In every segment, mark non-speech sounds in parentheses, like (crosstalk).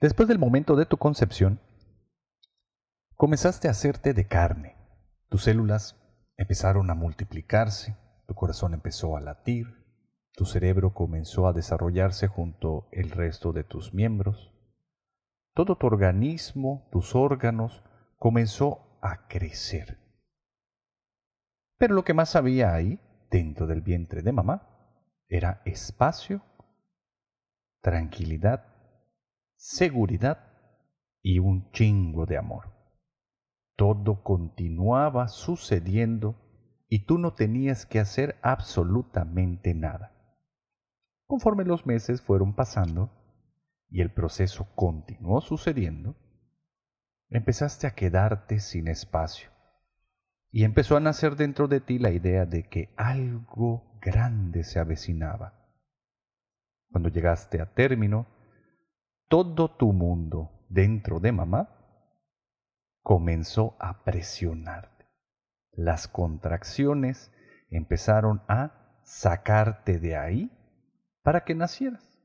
Después del momento de tu concepción, comenzaste a hacerte de carne. Tus células empezaron a multiplicarse, tu corazón empezó a latir, tu cerebro comenzó a desarrollarse junto el resto de tus miembros. Todo tu organismo, tus órganos, comenzó a crecer. Pero lo que más había ahí, dentro del vientre de mamá, era espacio, tranquilidad, seguridad y un chingo de amor. Todo continuaba sucediendo y tú no tenías que hacer absolutamente nada. Conforme los meses fueron pasando y el proceso continuó sucediendo, empezaste a quedarte sin espacio y empezó a nacer dentro de ti la idea de que algo grande se avecinaba. Cuando llegaste a término, todo tu mundo dentro de mamá comenzó a presionarte. Las contracciones empezaron a sacarte de ahí para que nacieras.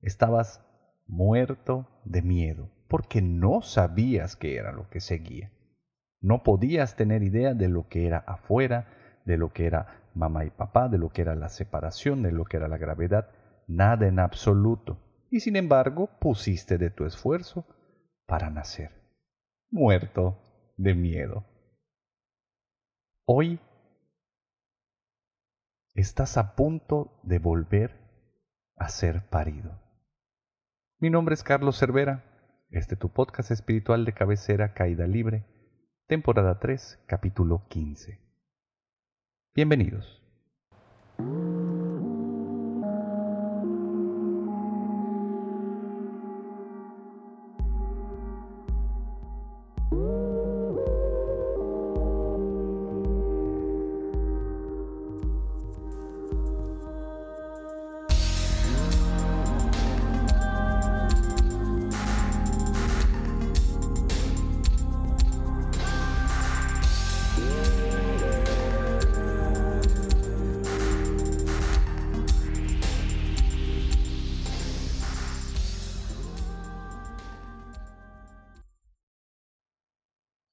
Estabas muerto de miedo porque no sabías qué era lo que seguía. No podías tener idea de lo que era afuera, de lo que era mamá y papá, de lo que era la separación, de lo que era la gravedad, nada en absoluto. Y sin embargo pusiste de tu esfuerzo para nacer, muerto de miedo. Hoy estás a punto de volver a ser parido. Mi nombre es Carlos Cervera, este tu podcast espiritual de cabecera Caída Libre temporada 3, capítulo 15. Bienvenidos.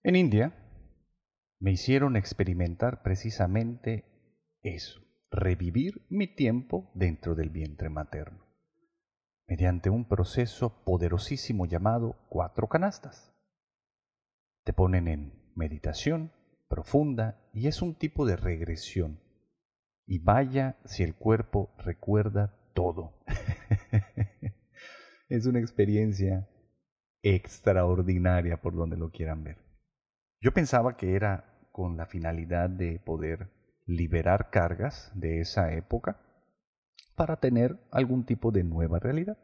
En India me hicieron experimentar precisamente eso, revivir mi tiempo dentro del vientre materno, mediante un proceso poderosísimo llamado cuatro canastas. Te ponen en meditación profunda y es un tipo de regresión. Y vaya si el cuerpo recuerda todo. (laughs) es una experiencia extraordinaria por donde lo quieran ver. Yo pensaba que era con la finalidad de poder liberar cargas de esa época para tener algún tipo de nueva realidad.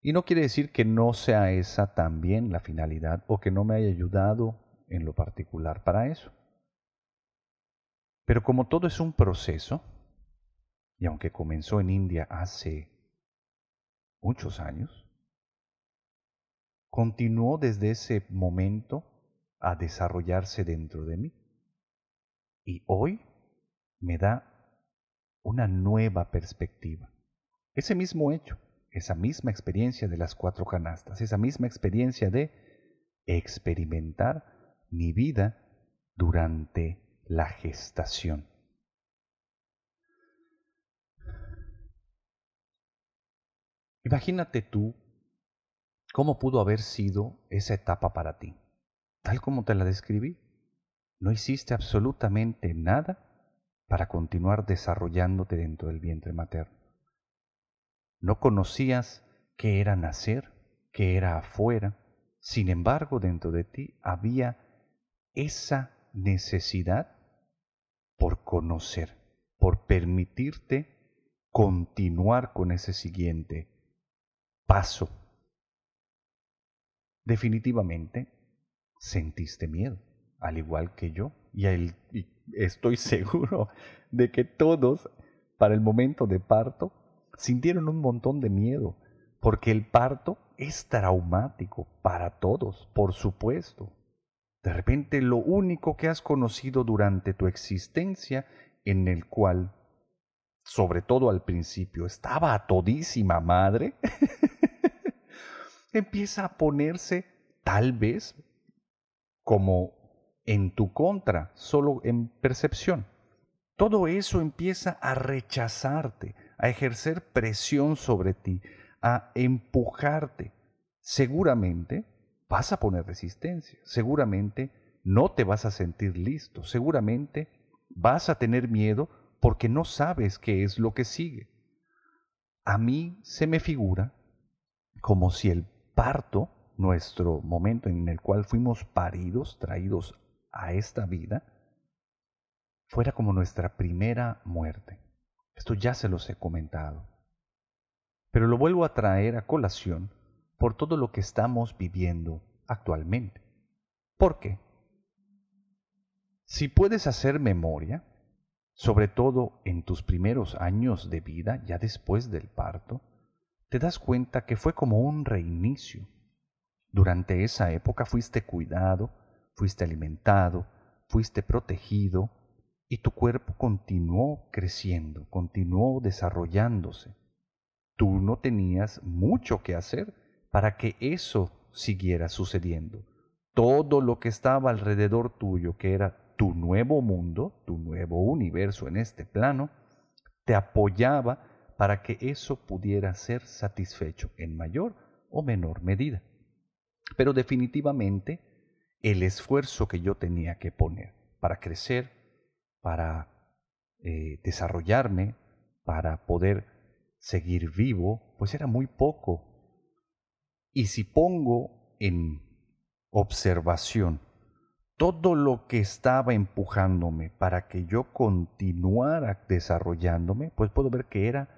Y no quiere decir que no sea esa también la finalidad o que no me haya ayudado en lo particular para eso. Pero como todo es un proceso, y aunque comenzó en India hace muchos años, continuó desde ese momento a desarrollarse dentro de mí. Y hoy me da una nueva perspectiva. Ese mismo hecho, esa misma experiencia de las cuatro canastas, esa misma experiencia de experimentar mi vida durante la gestación. Imagínate tú cómo pudo haber sido esa etapa para ti tal como te la describí. No hiciste absolutamente nada para continuar desarrollándote dentro del vientre materno. No conocías qué era nacer, qué era afuera. Sin embargo, dentro de ti había esa necesidad por conocer, por permitirte continuar con ese siguiente paso. Definitivamente, sentiste miedo, al igual que yo. Y, estoy (laughs) seguro de que todos, para el momento de parto, sintieron un montón de miedo, porque el parto es traumático para todos, por supuesto. De repente lo único que has conocido durante tu existencia, en el cual, sobre todo al principio, estaba a todísima madre, (laughs) empieza a ponerse tal vez como en tu contra, solo en percepción. Todo eso empieza a rechazarte, a ejercer presión sobre ti, a empujarte. Seguramente vas a poner resistencia, seguramente no te vas a sentir listo, seguramente vas a tener miedo porque no sabes qué es lo que sigue. A mí se me figura como si el parto, nuestro momento en el cual fuimos paridos, traídos a esta vida, fuera como nuestra primera muerte. Esto ya se los he comentado. Pero lo vuelvo a traer a colación por todo lo que estamos viviendo actualmente. ¿Por qué? Si puedes hacer memoria, sobre todo en tus primeros años de vida, ya después del parto, te das cuenta que fue como un reinicio. Durante esa época fuiste cuidado, fuiste alimentado, fuiste protegido y tu cuerpo continuó creciendo, continuó desarrollándose. Tú no tenías mucho que hacer para que eso siguiera sucediendo. Todo lo que estaba alrededor tuyo, que era tu nuevo mundo, tu nuevo universo en este plano, te apoyaba para que eso pudiera ser satisfecho en mayor o menor medida. Pero definitivamente el esfuerzo que yo tenía que poner para crecer, para eh, desarrollarme, para poder seguir vivo, pues era muy poco. Y si pongo en observación todo lo que estaba empujándome para que yo continuara desarrollándome, pues puedo ver que era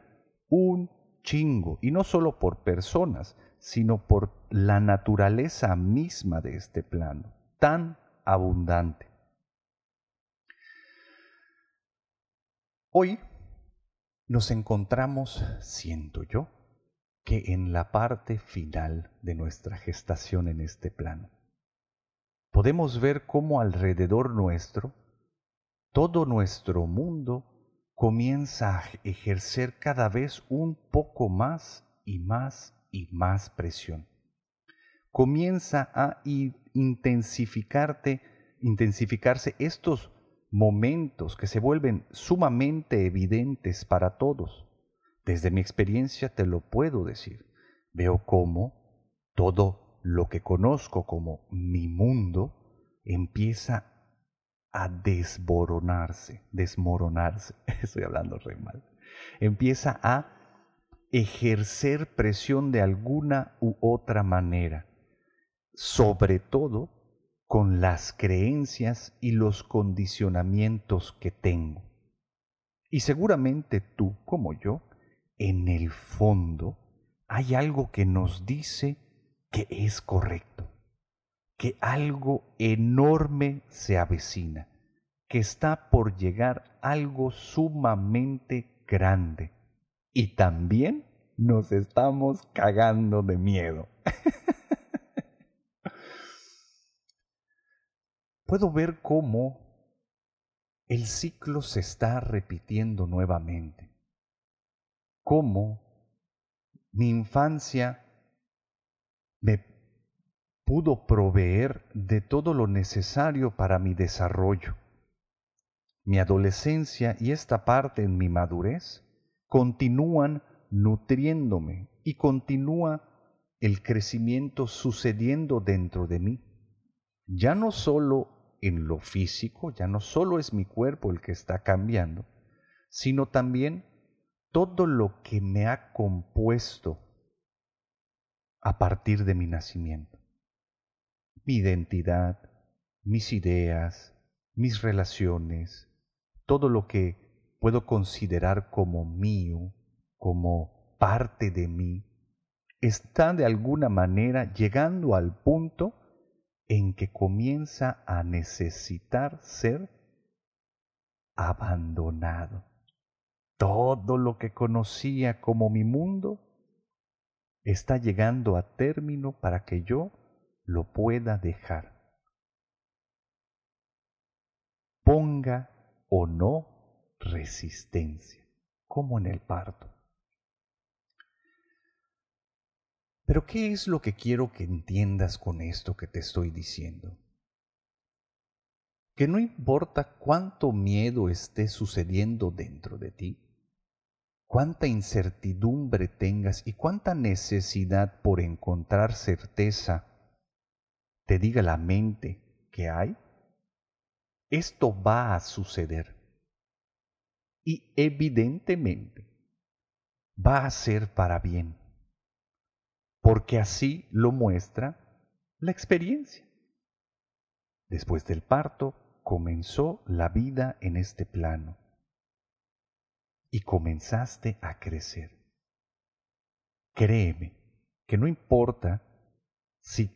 un chingo, y no solo por personas, sino por la naturaleza misma de este plano, tan abundante. Hoy nos encontramos, siento yo, que en la parte final de nuestra gestación en este plano. Podemos ver cómo alrededor nuestro, todo nuestro mundo comienza a ejercer cada vez un poco más y más y más presión. Comienza a intensificarte, intensificarse estos momentos que se vuelven sumamente evidentes para todos. Desde mi experiencia te lo puedo decir. Veo cómo todo lo que conozco como mi mundo empieza a desmoronarse, desmoronarse, (laughs) estoy hablando re mal, empieza a ejercer presión de alguna u otra manera, sobre todo con las creencias y los condicionamientos que tengo. Y seguramente tú, como yo, en el fondo hay algo que nos dice que es correcto que algo enorme se avecina, que está por llegar algo sumamente grande. Y también nos estamos cagando de miedo. (laughs) Puedo ver cómo el ciclo se está repitiendo nuevamente. Cómo mi infancia me pudo proveer de todo lo necesario para mi desarrollo. Mi adolescencia y esta parte en mi madurez continúan nutriéndome y continúa el crecimiento sucediendo dentro de mí. Ya no solo en lo físico, ya no solo es mi cuerpo el que está cambiando, sino también todo lo que me ha compuesto a partir de mi nacimiento mi identidad, mis ideas, mis relaciones, todo lo que puedo considerar como mío, como parte de mí, está de alguna manera llegando al punto en que comienza a necesitar ser abandonado. Todo lo que conocía como mi mundo está llegando a término para que yo lo pueda dejar. Ponga o no resistencia, como en el parto. Pero ¿qué es lo que quiero que entiendas con esto que te estoy diciendo? Que no importa cuánto miedo esté sucediendo dentro de ti, cuánta incertidumbre tengas y cuánta necesidad por encontrar certeza te diga la mente que hay, esto va a suceder. Y evidentemente va a ser para bien porque así lo muestra la experiencia. Después del parto comenzó la vida en este plano y comenzaste a crecer. Créeme que no importa si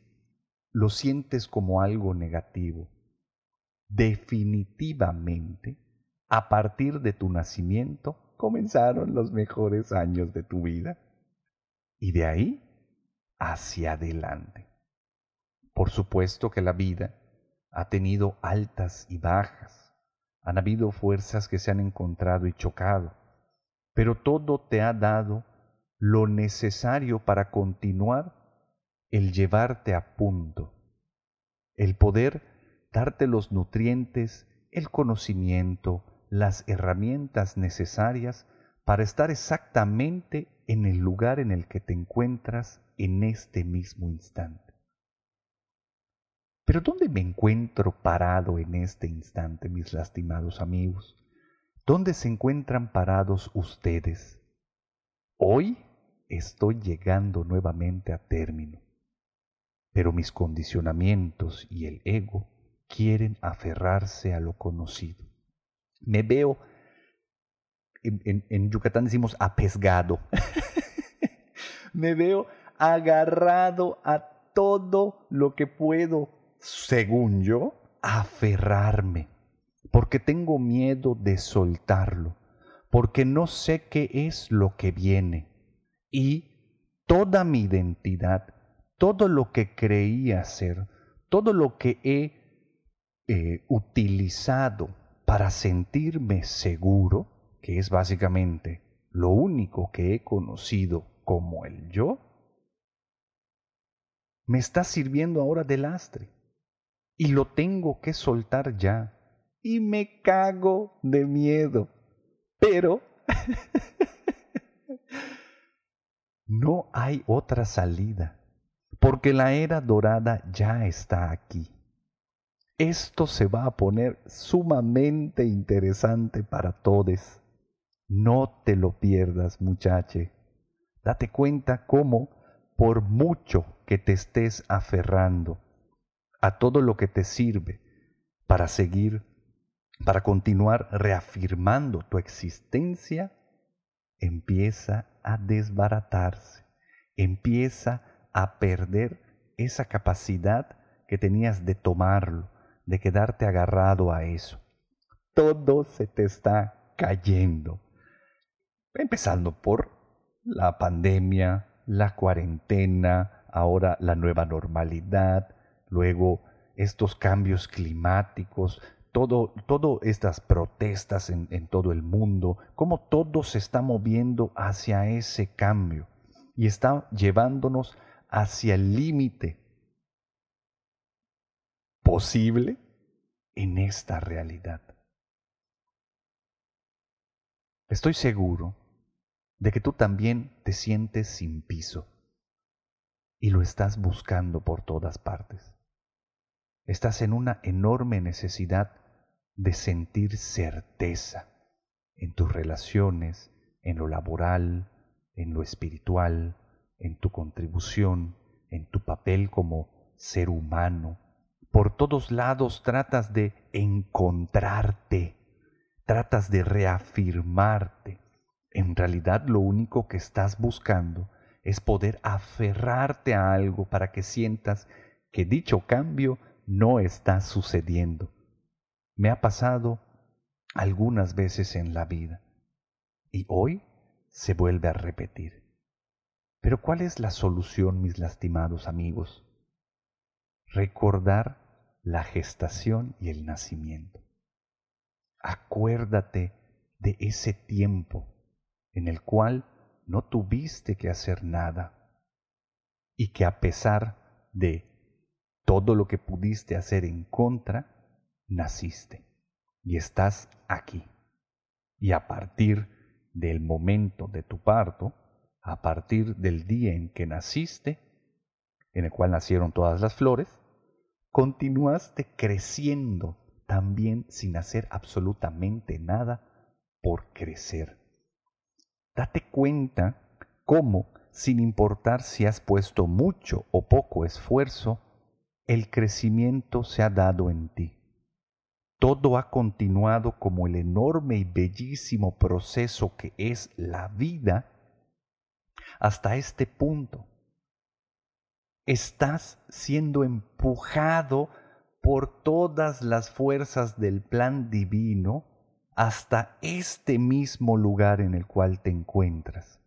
lo sientes como algo negativo, definitivamente, a partir de tu nacimiento, comenzaron los mejores años de tu vida. Y de ahí hacia adelante. Por supuesto que la vida ha tenido altas y bajas, han habido fuerzas que se han encontrado y chocado, pero todo te ha dado lo necesario para continuar el llevarte a punto, el poder darte los nutrientes, el conocimiento, las herramientas necesarias para estar exactamente en el lugar en el que te encuentras en este mismo instante. Pero ¿dónde me encuentro parado en este instante, mis lastimados amigos? ¿Dónde se encuentran parados ustedes? Hoy estoy llegando nuevamente a término, pero mis condicionamientos y el ego quieren aferrarse a lo conocido. Me veo en, Yucatán decimos apesgado. (laughs) me veo agarrado a todo lo que puedo, según yo, aferrarme, porque tengo miedo de soltarlo, porque no sé qué es lo que viene. Y toda mi identidad, todo lo que creía ser, todo lo que he eh, utilizado para sentirme seguro, que es básicamente lo único que he conocido como el yo, me está sirviendo ahora de lastre y lo tengo que soltar ya y me cago de miedo. Pero (laughs) no hay otra salida, porque la era dorada ya está aquí. Esto se va a poner sumamente interesante para todos. No te lo pierdas, muchache. Date cuenta cómo, por mucho que te estés aferrando a todo lo que te sirve para seguir, para continuar reafirmando tu existencia, empieza a desbaratarse, empieza a perder esa capacidad que tenías de tomarlo, de quedarte agarrado a eso. Todo se te está cayendo empezando por la pandemia, la cuarentena, ahora la nueva normalidad, luego estos cambios climáticos, todo, todas estas protestas en, en todo el mundo, cómo todo se está moviendo hacia ese cambio y está llevándonos hacia el límite posible en esta realidad. Estoy seguro de que tú también te sientes sin piso y lo estás buscando por todas partes. Estás en una enorme necesidad de sentir certeza en tus relaciones, en lo laboral, en lo espiritual, en tu contribución, en tu papel como ser humano. Por todos lados tratas de encontrarte, tratas de reafirmarte en realidad lo único que estás buscando es poder aferrarte a algo para que sientas que dicho cambio no está sucediendo. Me ha pasado algunas veces en la vida y hoy se vuelve a repetir. Pero ¿cuál es la solución, mis lastimados amigos? Recordar la gestación y el nacimiento. Acuérdate de ese tiempo en el cual no tuviste que hacer nada. y que a pesar de todo lo que pudiste hacer en contra, naciste y estás aquí. Y a partir del momento de tu parto, a partir del día en que naciste, en el cual nacieron todas las flores, continuaste creciendo también sin hacer absolutamente nada por crecer. Date cuenta cómo, sin importar si has puesto mucho o poco esfuerzo, el crecimiento se ha dado en ti. Todo ha continuado como el enorme y bellísimo proceso que es la vida hasta este punto. Estás siendo empujado por todas las fuerzas del plan divino hasta este mismo lugar en el cual te encuentras,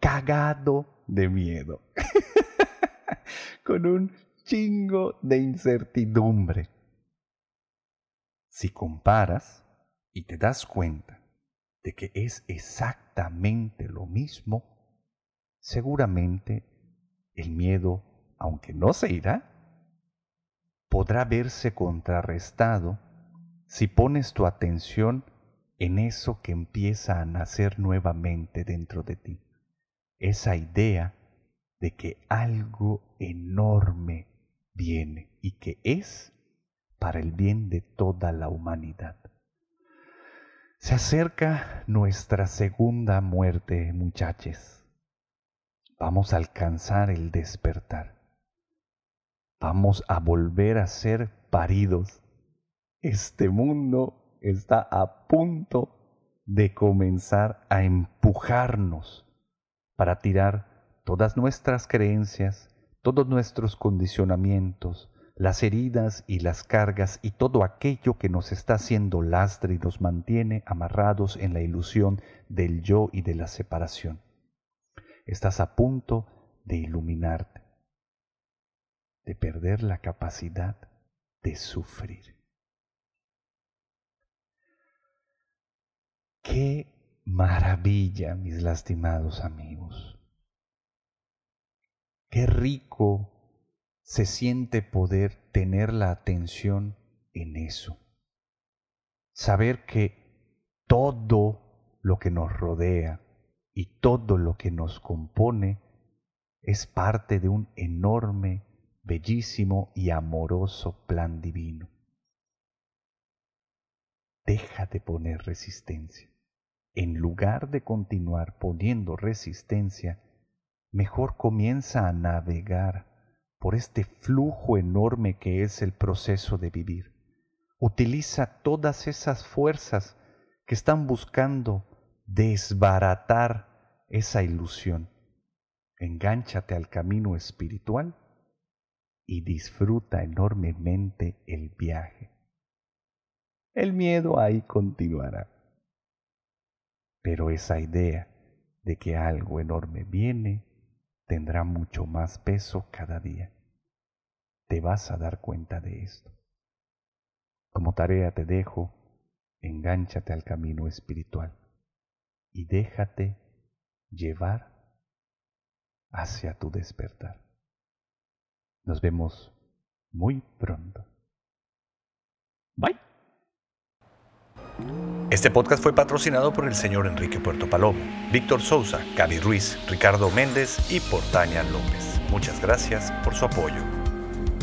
cagado de miedo, (laughs) con un chingo de incertidumbre. Si comparas y te das cuenta de que es exactamente lo mismo, seguramente el miedo, aunque no se irá, podrá verse contrarrestado si pones tu atención en eso que empieza a nacer nuevamente dentro de ti, esa idea de que algo enorme viene y que es para el bien de toda la humanidad. Se acerca nuestra segunda muerte, muchachos. Vamos a alcanzar el despertar. Vamos a volver a ser paridos. Este mundo está a punto de comenzar a empujarnos para tirar todas nuestras creencias, todos nuestros condicionamientos, las heridas y las cargas y todo aquello que nos está haciendo lastre y nos mantiene amarrados en la ilusión del yo y de la separación. Estás a punto de iluminarte de perder la capacidad de sufrir. Qué maravilla, mis lastimados amigos. Qué rico se siente poder tener la atención en eso. Saber que todo lo que nos rodea y todo lo que nos compone es parte de un enorme bellísimo y amoroso plan divino. Deja de poner resistencia. En lugar de continuar poniendo resistencia, mejor comienza a navegar por este flujo enorme que es el proceso de vivir. Utiliza todas esas fuerzas que están buscando desbaratar esa ilusión. Engánchate al camino espiritual y disfruta enormemente el viaje. El miedo ahí continuará. Pero esa idea de que algo enorme viene tendrá mucho más peso cada día. Te vas a dar cuenta de esto. Como tarea te dejo, engánchate al camino espiritual y déjate llevar hacia tu despertar. Nos vemos muy pronto. Bye. Este podcast fue patrocinado por el señor Enrique Puerto Palomo, Víctor Souza, Gaby Ruiz, Ricardo Méndez y Portaña López. Muchas gracias por su apoyo.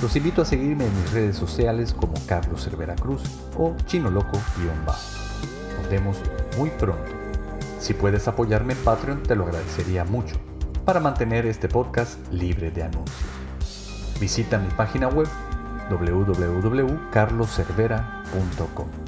Los invito a seguirme en mis redes sociales como Carlos Cervera Cruz o Chino Loco-Bajo. Nos vemos muy pronto. Si puedes apoyarme en Patreon, te lo agradecería mucho para mantener este podcast libre de anuncios. Visita mi página web www.carloservera.com.